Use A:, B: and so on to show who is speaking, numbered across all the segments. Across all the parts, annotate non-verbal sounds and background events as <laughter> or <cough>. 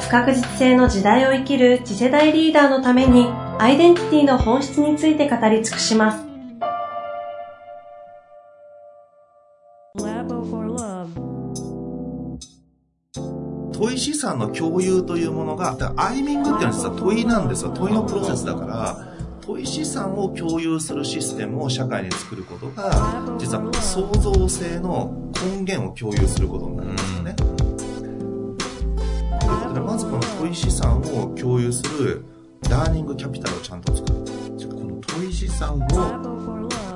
A: 不確実性の時代を生きる次世代リーダーのためにアイデンティティの本質について語り尽くします。
B: 問い資産の共有というものが、アイミングっていうのは実は問いなんですよ。問いのプロセスだから、問い資産を共有するシステムを社会に作ることが、実は創造性の根源を共有することになりますよね。ということで、まずこの問い資産を共有するラーニングキャピタルをちゃんと作る。
C: この問い資産を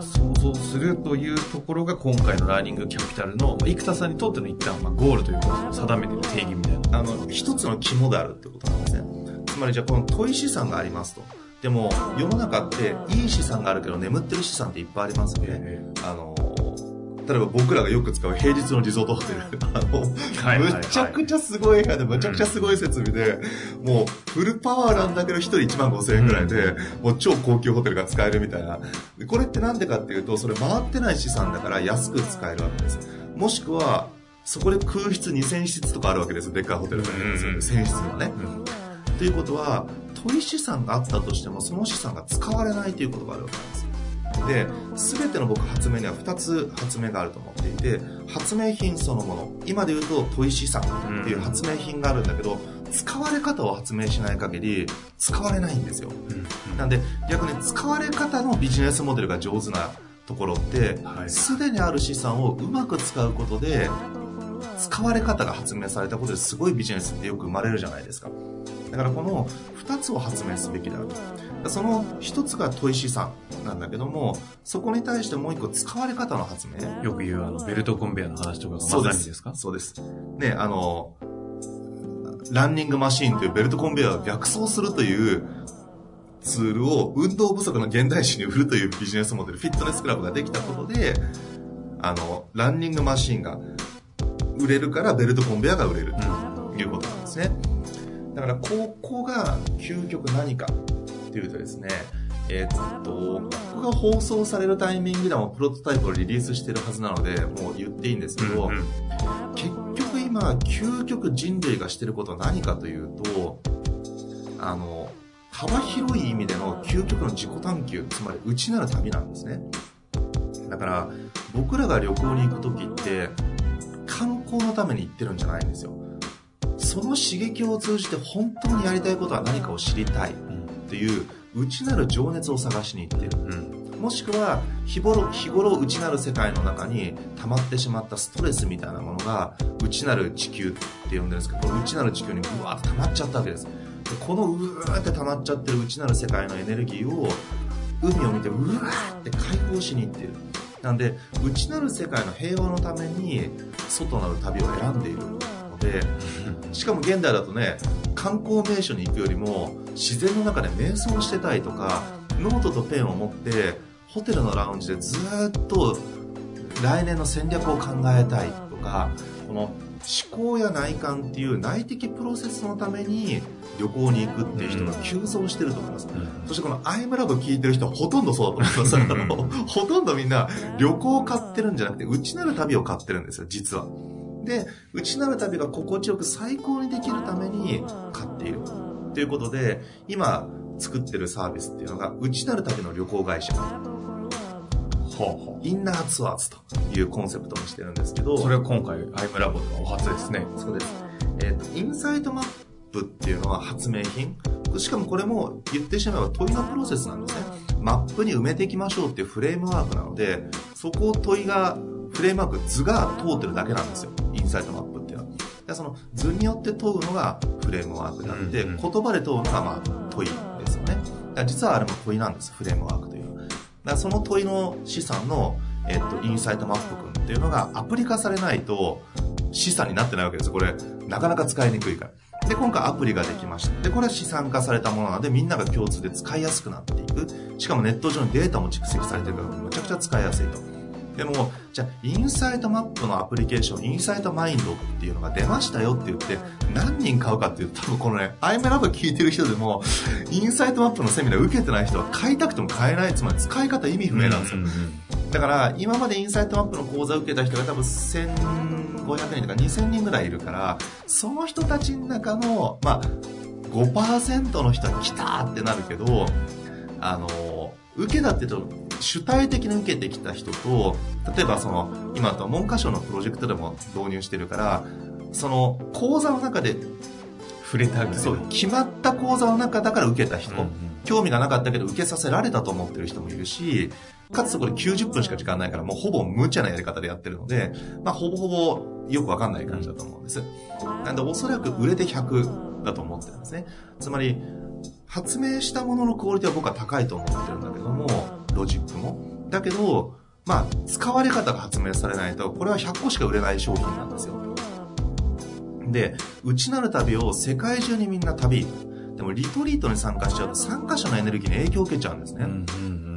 C: 想像するというところが今回のラーニングキャピタルの生田さんにとっての一旦まあゴールというか定めてる定義みたいな。
B: あの一つの肝であるってことなんですね。つまりじゃあこの問い資産がありますと。でも世の中っていい資産があるけど眠ってる資産っていっぱいありますよね、あの例えば僕らがよく使う平日のリゾートホテル。<laughs> あの、はいはいはい、むちゃくちゃすごい部屋で、むちゃくちゃすごい設備で、うん、もうフルパワーなんだけど一人1万5千円ぐらいで、うん、もう超高級ホテルが使えるみたいな。これってなんでかっていうと、それ回ってない資産だから安く使えるわけです。もしくは、そこで空室2000室とかあるわけです。でっかいホテルがありますよね。1000室のね。うん、ということは、取り資産があったとしても、その資産が使われないということがあるわけなんです。で全ての僕発明には2つ発明があると思っていて発明品そのもの。今で言うと問い資産っていう発明品があるんだけど、使われ方を発明しない限り使われないんですよ、なんで逆に使われ方のビジネスモデルが上手なところってすで、にある資産をうまく使うことで使われ方が発明されたことですごいビジネスってよく生まれるじゃないですかだからこの2つを発明すべきであるその1つが問い資産なんだけどもそこに対してもう1個使われ方の発明
C: よく言うあのベルトコンベヤーの話とかがまさにですか？
B: そうです。ねあのランニングマシーンというベルトコンベヤーを逆走するというツールを運動不足の現代史に売るというビジネスモデルフィットネスクラブができたことであのランニングマシーンが売れるからベルトコンベヤーが売れるということなんですね。だからここが究極何かっていうとですね、えー、っと、ここが放送されるタイミングでもプロトタイプをリリースしてるはずなので、もう言っていいんですけど、うんうん、結局今、究極人類がしてることは何かというと、あの、幅広い意味での究極の自己探求、つまり内なる旅なんですね。だから、僕らが旅行に行く時って、観光のために行ってるんじゃないんですよ。その刺激を通じて本当にやりたいことは何かを知りたいっていう内なる情熱を探しに行ってる。うん、もしくは日頃、日頃内なる世界の中に溜まってしまったストレスみたいなものが内なる地球って呼んでるんですけど、この内なる地球にブワーッと溜まっちゃったわけです。でこのうわーって溜まっちゃってる内なる世界のエネルギーを海を見てうわーって解放しに行ってる。なんで、内なる世界の平和のために外なる旅を選んでいるので、しかも現代だとね、観光名所に行くよりも自然の中で瞑想してたいとか、ノートとペンを持ってホテルのラウンジでずっと来年の戦略を考えたいとか、この思考や内観っていう内的プロセスのために旅行に行くっていう人が急増してると思います。うん、そしてこのアイムラブ聞いてる人はほとんどそうだと思います。<laughs> ほとんどみんな旅行を買ってるんじゃなくて、内なる旅を買ってるんですよ、実は。で、内なる旅が心地よく最高にできるために買っている。ということで、今作ってるサービスっていうのが、内なる旅の旅行会社。インナーツアーズというコンセプトにしてるんですけど。
C: それは今回、アイムラボでお初ですね。
B: そうです。えっ、ー、と、インサイトマップっていうのは発明品。しかもこれも言ってしまえば問いのプロセスなんですね。マップに埋めていきましょうっていうフレームワークなので、そこを問いが、フレームワーク、図が通ってるだけなんですよ。インサイトマップっていうのは。でその図によって問うのがフレームワークであって、言葉で問うのがまあ問いですよね。実はあれも問いなんです、フレームワークというのは。だからその問いの資産の、えっと、インサイトマップ君っていうのがアプリ化されないと資産になってないわけですこれ、なかなか使いにくいから。で、今回アプリができました。で、これは資産化されたものなので、みんなが共通で使いやすくなっていく。しかもネット上にデータも蓄積されてるから、むちゃくちゃ使いやすいと。でも、じゃあ、インサイトマップのアプリケーション、インサイトマインドっていうのが出ましたよって言って、何人買うかっていうと、多分このね、アイムラブ聞いてる人でも、<laughs> インサイトマップのセミナー受けてない人は買いたくても買えない。つまり使い方意味不明なんですよ。だから、今までインサイトマップの講座を受けた人が多分1500人とか2000人ぐらいいるから、その人たちの中の、まあ、5%の人は来たってなるけど、あの、受けたってと、主体的に受けてきた人と、例えばその、今だと文科省のプロジェクトでも導入してるから、その講座の中で、
C: 触れてあげる。
B: そう、決まった講座の中だから受けた人、
C: うんうん
B: 興味がなかったけど受けさせられたと思ってる人もいるし、かつこれ90分しか時間ないからもうほぼ無茶なやり方でやってるので、まあほぼほぼよくわかんない感じだと思うんです。なんでおそらく売れて100だと思ってるんですね。つまり、発明したもののクオリティは僕は高いと思ってるんだけども、ロジックも。だけど、まあ、使われ方が発明されないと、これは100個しか売れない商品なんですよ。で、内なる旅を世界中にみんな旅行く。でもリトリートに参加しちゃうと参加者のエネルギーに影響を受けちゃうんですね。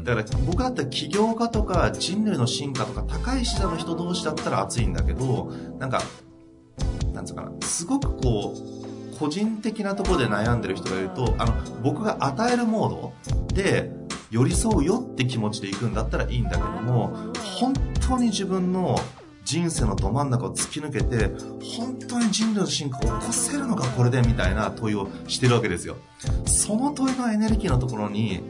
B: だから僕だったら起業家とか人類の進化とか高い視座の人同士だったら熱いんだけど、なんか、なんつうかな、すごくこう、個人的なところで悩んでる人がいると、あの、僕が与えるモードで寄り添うよって気持ちで行くんだったらいいんだけども、本当に自分の人生のど真ん中を突き抜けて、本当に人類の進化を起こせるのかこれでみたいな問いをしてるわけですよ。その問いのエネルギーのところに、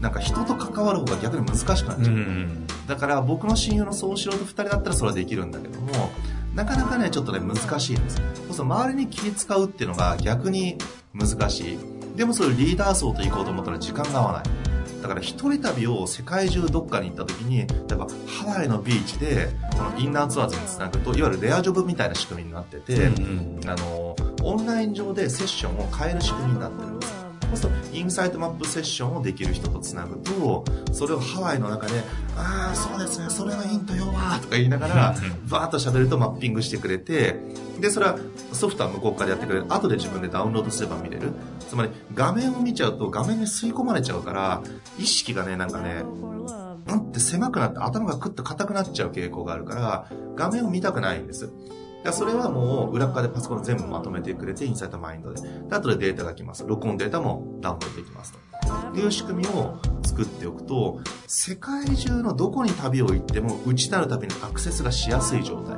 B: なんか人と関わる方が逆に難しくなっちゃう。
C: うんうん
B: だから僕の親友の総素人2人だったらそれはできるんだけども、なかなかね、ちょっとね、難しいんです。そうすると周りに気使うっていうのが逆に難しい。でもそういうリーダー層と行こうと思ったら時間が合わない。だから一人旅を世界中どっかに行った時に、例えばハワイのビーチで、このインナーツアーズにつなぐと、いわゆるレアジョブみたいな仕組みになってて、
C: うん
B: あの、オンライン上でセッションを変える仕組みになってるんです。インサイトマップセッションをできる人とつなぐと、それをハワイの中で、ああ、そうですね、それはイントよわーとか言いながら、バーッと喋るとマッピングしてくれて、で、それはソフトは向こうからやってくれる。後で自分でダウンロードすれば見れる。つまり、画面を見ちゃうと画面に吸い込まれちゃうから、意識がね、なんかね、うんって狭くなって頭がクッと硬くなっちゃう傾向があるから、画面を見たくないんです。それはもう裏側でパソコンで全部まとめてくれて、インサイトマインドで。で後でデータが来ます。録音データもダウンロードできますと。いう仕組みを作っておくと、世界中のどこに旅を行っても、内なる旅にアクセスがしやすい状態。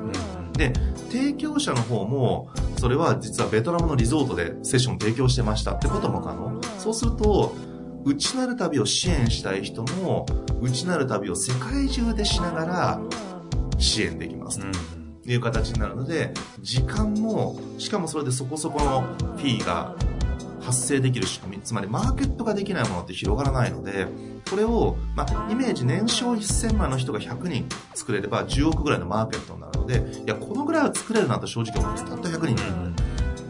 B: で、提供者の方も、それは実はベトナムのリゾートでセッションを提供してましたってことも可能。そうすると、内なる旅を支援したい人も、内なる旅を世界中でしながら支援できますと。いう形になるので、時間も、しかもそれでそこそこのフィーが発生できる仕組み、つまりマーケットができないものって広がらないので、これを、まあ、イメージ年商1000万の人が100人作れれば10億ぐらいのマーケットになるので、いや、このぐらいは作れるなと正直思うんです。たった100人で。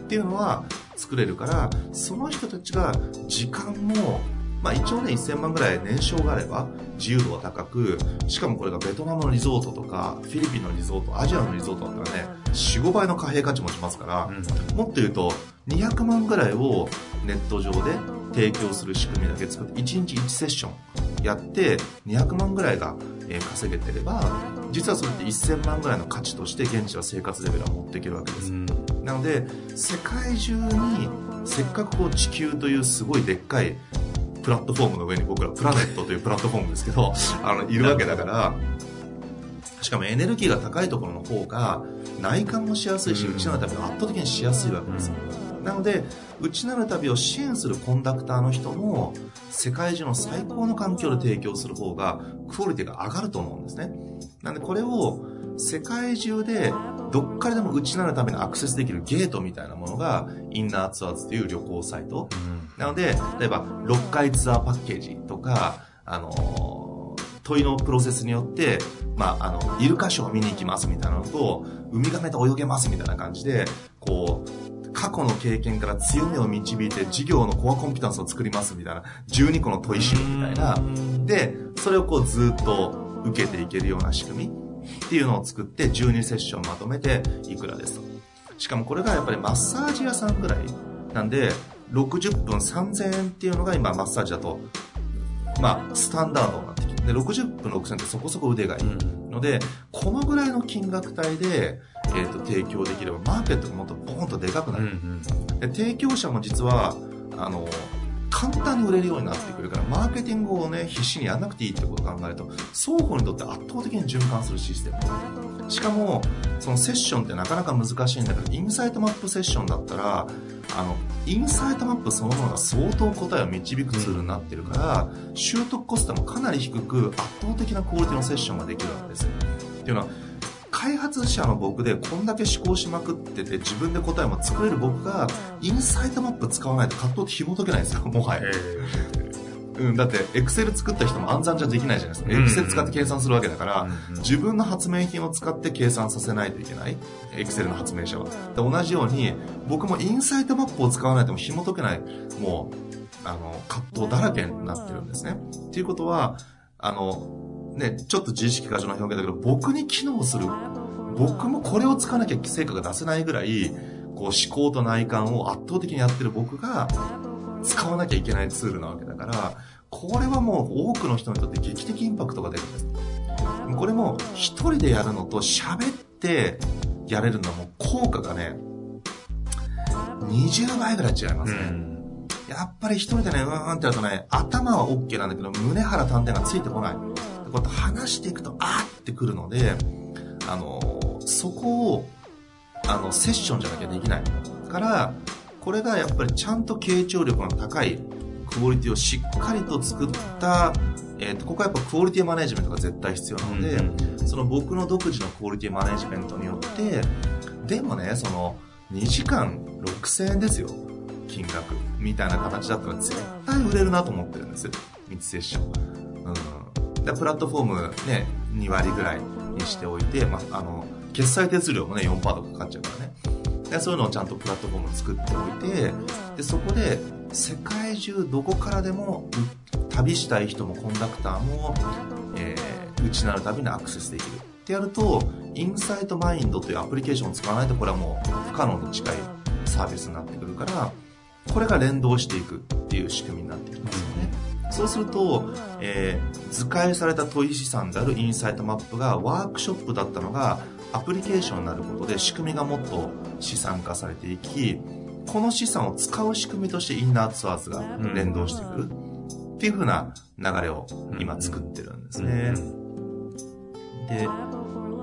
B: っていうのは作れるから、その人たちが時間も、まあ一応ね、1000万ぐらい年商があれば、自由度は高く、しかもこれがベトナムのリゾートとか、フィリピンのリゾート、アジアのリゾートだったらね、4、5倍の貨幣価値もしますから、もっと言うと、200万ぐらいをネット上で提供する仕組みだけ作って、1日1セッションやって、200万ぐらいがえー稼げてれば、実はそれって1000万ぐらいの価値として現地の生活レベルは持っていけるわけです。なので、世界中に、せっかくこう地球というすごいでっかいプラットフォームの上に僕らプラネットというプラットフォームですけど、<laughs> あの、いるわけだから、しかもエネルギーが高いところの方が内観もしやすいし、
C: うん
B: 内なる旅が圧倒的にしやすいわけですよ。なので、内なる旅を支援するコンダクターの人も、世界中の最高の環境で提供する方が、クオリティが上がると思うんですね。なんで、これを、世界中で、どっからでも内なるためにアクセスできるゲートみたいなものが、インナーツアーズという旅行サイト。なので、例えば、6回ツアーパッケージとか、あのー問いのプロセスによって、まあ、あの、イルカショーを見に行きますみたいなのと、ウミガメと泳げますみたいな感じで、こう、過去の経験から強みを導いて事業のコアコンピタンスを作りますみたいな、12個の問い集みたいな、で、それをこうずっと受けていけるような仕組みっていうのを作って12セッションまとめていくらですと。しかもこれがやっぱりマッサージ屋さんぐらい。なんで60分3000円っていうのが今マッサージだとまあスタンダードになってきて。で60分6000円ってそこそこ腕がいい。のでこのぐらいの金額帯で、えー、と提供できればマーケットがもっとポーンとでかくなる、で提供者も実はあの簡単に売れるようになってくるからマーケティングをね必死にやらなくていいってことを考えると双方にとって圧倒的に循環するシステム。しかもそのセッションってなかなか難しいんだけどインサイトマップセッションだったらあのインサイトマップそのものが相当答えを導くツールになってるから習得コストもかなり低く圧倒的なクオリティのセッションができるわけですっていうのは開発者の僕でこんだけ思考しまくってて自分で答えも作れる僕がインサイトマップ使わないと葛藤って紐解けないんですよもはや。うん、だって、エクセル作った人も暗算じゃできないじゃないですか。エクセル使って計算するわけだから、自分の発明品を使って計算させないといけない。エクセルの発明者は。同じように、僕もインサイトマップを使わないとも紐解けない、もう、あの、葛藤だらけになってるんですね。っていうことは、あの、ね、ちょっと自意識過剰な表現だけど、僕に機能する。僕もこれを使わなきゃ成果が出せないぐらい、こう思考と内観を圧倒的にやってる僕が、使わなきゃいけないツールなわけだから、これはもう多くの人にとって劇的インパクトが出るんです。これも一人でやるのと喋ってやれるのはもう効果がね、20倍ぐらい違いますね。うんやっぱり一人でね、うーんってやるとね、頭は OK なんだけど、胸腹丹田がついてこない。こうやって話していくと、あーってくるので、あの、そこを、あの、セッションじゃなきゃできない。から、これがやっぱりちゃんと傾聴力の高いクオリティをしっかりと作った、えー、とここはやっぱクオリティマネジメントが絶対必要なので、うんうん、その僕の独自のクオリティマネジメントによってでもねその2時間6000円ですよ金額みたいな形だったら絶対売れるなと思ってるんですミツセッション、うん、でプラットフォームね2割ぐらいにしておいて、まあ、あの決済手数料もね4%とかかかっちゃうからねでそういうのをちゃんとプラットフォーム作っておいてでそこで世界中どこからでも旅したい人もコンダクターも、えー、内なる旅にアクセスできるってやるとインサイトマインドというアプリケーションを使わないとこれはもう不可能に近いサービスになってくるからこれが連動していくっていう仕組みになってきますよね。そうすると、えー、図解された問い資産であるインサイトマップがワークショップだったのがアプリケーションになることで仕組みがもっと資産化されていきこの資産を使う仕組みとしてインナーツアーズが連動してくるっていう風な流れを今作ってるんですね。で、ま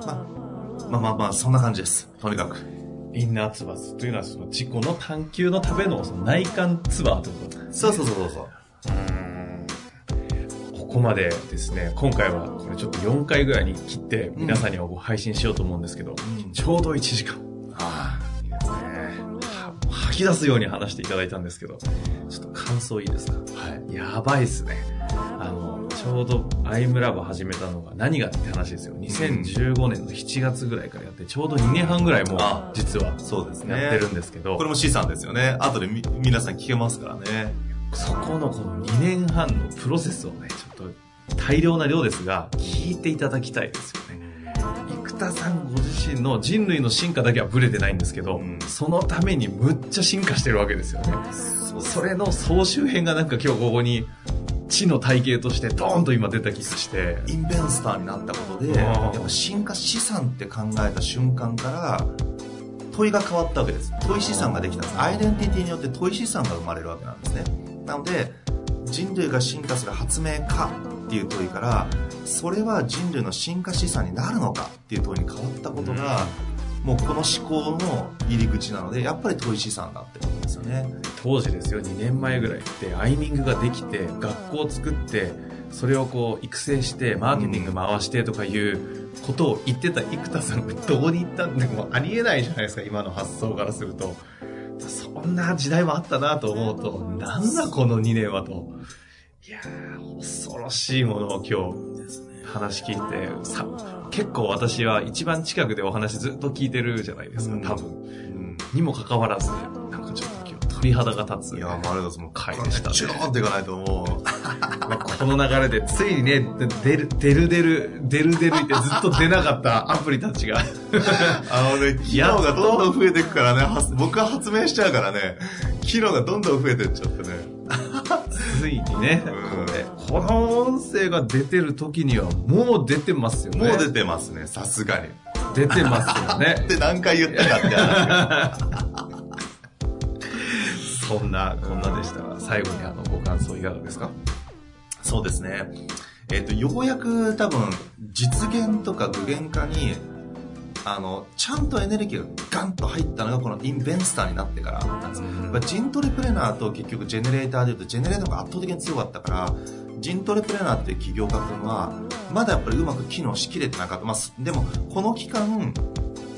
B: あ、まあまあまあ、そんな感じです。とにかく。
C: インナーツアーズというのはその自己の探求のためのその内観ツアーということ
B: です、ね、そうそうそうそう。
C: ここまでですね、今回はこれちょっと4回ぐらいに切って皆さんには配信しようと思うんですけど、うん、ちょうど1時間。ああ、いいですね。吐き出すように話していただいたんですけど、ちょっと感想いいですか？はい。やばいっすね。あの、ちょうどアイムラボ始めたのが何がって話ですよ。2015年の7月ぐらいからやって、ちょうど2年半ぐらいもう実はそうですね。やってるんですけど。
B: これも資産ですよね。後でみ皆さん聞けますからね。
C: そこのこの2年半のプロセスをね、大量な量ですが、聞いていただきたいですよね。生田さんご自身の人類の進化だけはブレてないんですけど、うん、そのためにむっちゃ進化してるわけですよね。それの総集編がなんか今日ここに知の体系としてドーンと今出た気がして。
B: インベンスターになったことでやっぱ進化資産って考えた瞬間から問いが変わったわけです。問い資産ができたんです。アイデンティティによって問い資産が生まれるわけなんですね。なので人類が進化する発明かっていう問いからそれは人類の進化資産になるのかっていう問いに変わったことが、もうこの思考の入り口なのでやっぱり問い資産だってことですよね。
C: 当時ですよ。2年前ぐらいってアイミングができて学校を作ってそれをこう育成してマーケティング回してとかいうことを言ってた生田さんがどこに行ったんでもありえないじゃないですか今の発想からすると。そんな時代もあったなと思うと、なんだこの2年はと。いやー、恐ろしいものを今日、話聞いて、さ、結構私は一番近くでお話ずっと聞いてるじゃないですか、多分。うん、にもかかわらず、なんかちょっと今日鳥肌が立つ。
B: いや、もうありがとうございます。もう、
C: 回でしたね
B: チューンっていかないとも
C: まあこの流れで、ついにね、出る、出る出る、出る出るってずっと出なかったアプリたちが、
B: う、<laughs> あのね、機能がどんどん増えていくからね、は僕は発明しちゃうからね、機能がどんどん増えていっちゃってね。
C: ついにね、
B: うん
C: これこの音声が出てる時にはもう出てますよね。
B: もう出てますね、さすがに。
C: 出てますよね <laughs>
B: っ。て何回言ったかって話。<laughs>
C: そんな、こんなでしたが、最後にあの、ご感想いかがですか？
B: そうですね。えっ、と、ようやく多分、実現とか具現化に、あの、ちゃんとエネルギーがガンと入ったのがこのインベンスターになってからなんです。やっぱジントレプレナーと結局ジェネレーターでいうと、ジェネレーターが圧倒的に強かったから、ジントレプレナーっていう起業家っていうのは、まだやっぱりうまく機能しきれてなかった。まあ、すでも、この期間、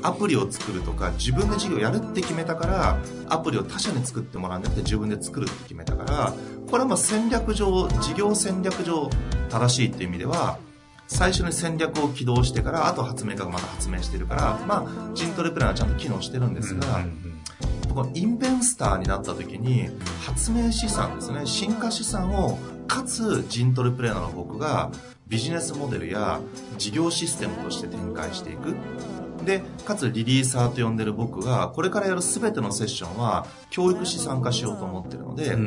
B: アプリを作るとか、自分で事業やるって決めたから、アプリを他社に作ってもらうんじゃなくて自分で作るって決めたから、これはまあ戦略上、事業戦略上正しいっていう意味では、最初に戦略を起動してから、あと発明家がまた発明してるから、まあ、ジントレプレナーはちゃんと機能してるんですが、このインベンスターになった時に発明資産ですね進化資産をかつジントレプレーナーの僕がビジネスモデルや事業システムとして展開していく。でかつリリーサーと呼んでる僕がこれからやる全てのセッションは教育資産化しようと思ってるので、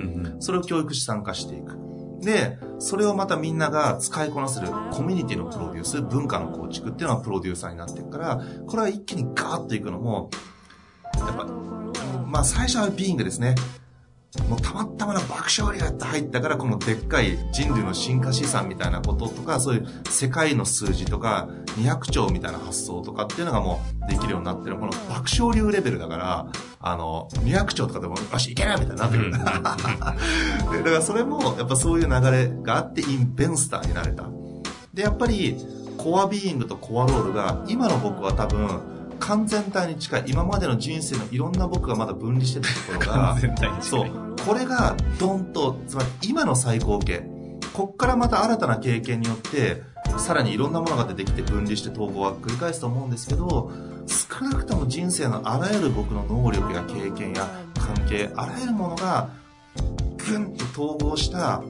B: それを教育資産化していくでそれをまたみんなが使いこなせるコミュニティのプロデュース文化の構築っていうのはプロデューサーになっていくからこれは一気にガーッといくのもやっぱまあ最初はビーイングですね。もうたまたまな爆笑流って入ったからこのでっかい人類の進化資産みたいなこととかそういう世界の数字とか200兆みたいな発想とかっていうのがもうできるようになってるこの爆笑流レベルだからあの200兆とかでもよしいけないみたいになってくる、<laughs> でだからそれもやっぱそういう流れがあってインベンスターになれた。でやっぱりコアビーイングとコアロールが今の僕は多分完全体に近い今までの人生のいろんな僕がまだ分離してたところがそう。これがドンとつまり今の最高形。こっからまた新たな経験によってさらにいろんなものが出てきて分離して統合は繰り返すと思うんですけど少なくとも人生のあらゆる僕の能力や経験や関係あらゆるものがぐんと統合した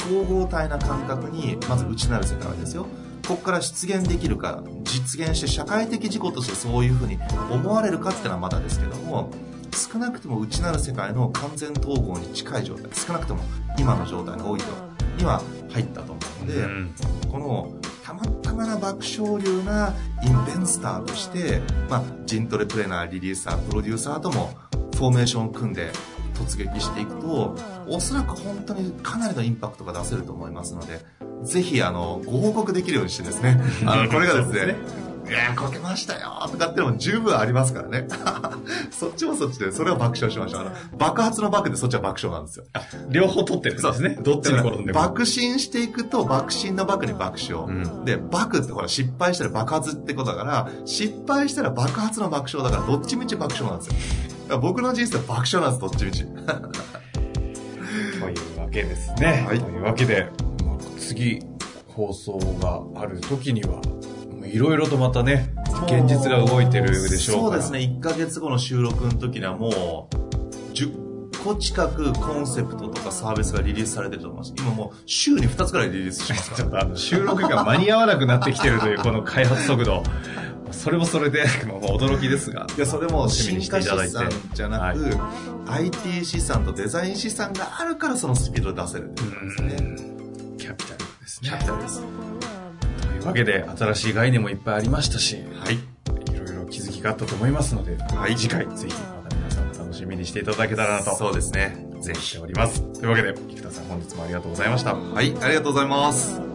B: 統合体な感覚にまず内なる世界ですよここから出現できるか実現して社会的事故としてそういうふうに思われるかっていうのはまだですけども少なくとも内なる世界の完全統合に近い状態少なくとも今の状態の多いとには入ったと思うので、
C: うん。
B: このたまたまな爆笑流なインベンスターとして、まあ、ジントレプレーナーリリーサープロデューサーともフォーメーションを組んで突撃していくとおそらく本当にかなりのインパクトが出せると思いますのでぜひあのご報告できるようにしてですね <laughs> あのこれがですねいやーこけましたよとかってのも十分ありますからね。<laughs> そっちもそっちでそれは爆笑しましょう。あの爆発の爆でそっちは爆笑なんですよ。
C: 両方取ってるんですね。どっちに転んでも。
B: 爆心していくと爆心の爆に爆笑、
C: うん。
B: で爆ってほら失敗したら爆発ってことだから失敗したら爆発の爆笑だからどっちみち爆笑なんですよ僕の人生は爆笑なんですどっちみち
C: というわけですね。
B: はい
C: というわけで、まあ次、放送がある時には、いろいろとまたね、現実が動いてるでしょうから。
B: そうですね1ヶ月後の収録の時にはもう10個近くコンセプトとかサービスがリリースされてると思います今もう週に2つくらいリリースしますから <laughs>
C: 収録が間に合わなくなってきてるというこの開発速度。それもそれで、<laughs> まあ驚きですが。
B: いや、それも進化資産じゃなく、IT 資産とデザイン資産があるからそのスピードで出せるってことですね。
C: キャピタルです
B: キ
C: ね。
B: ャピタルです。
C: というわけで、新しい概念もいっぱいありましたし、
B: はい。
C: いろいろ気づきがあったと思いますので、
B: はい
C: 次回、ぜひまた皆さん楽しみにしていただけたらなと
B: そうですね。ぜひ。
C: ております。というわけで、菊田さん本日もありがとうございました。
B: はい、ありがとうございます。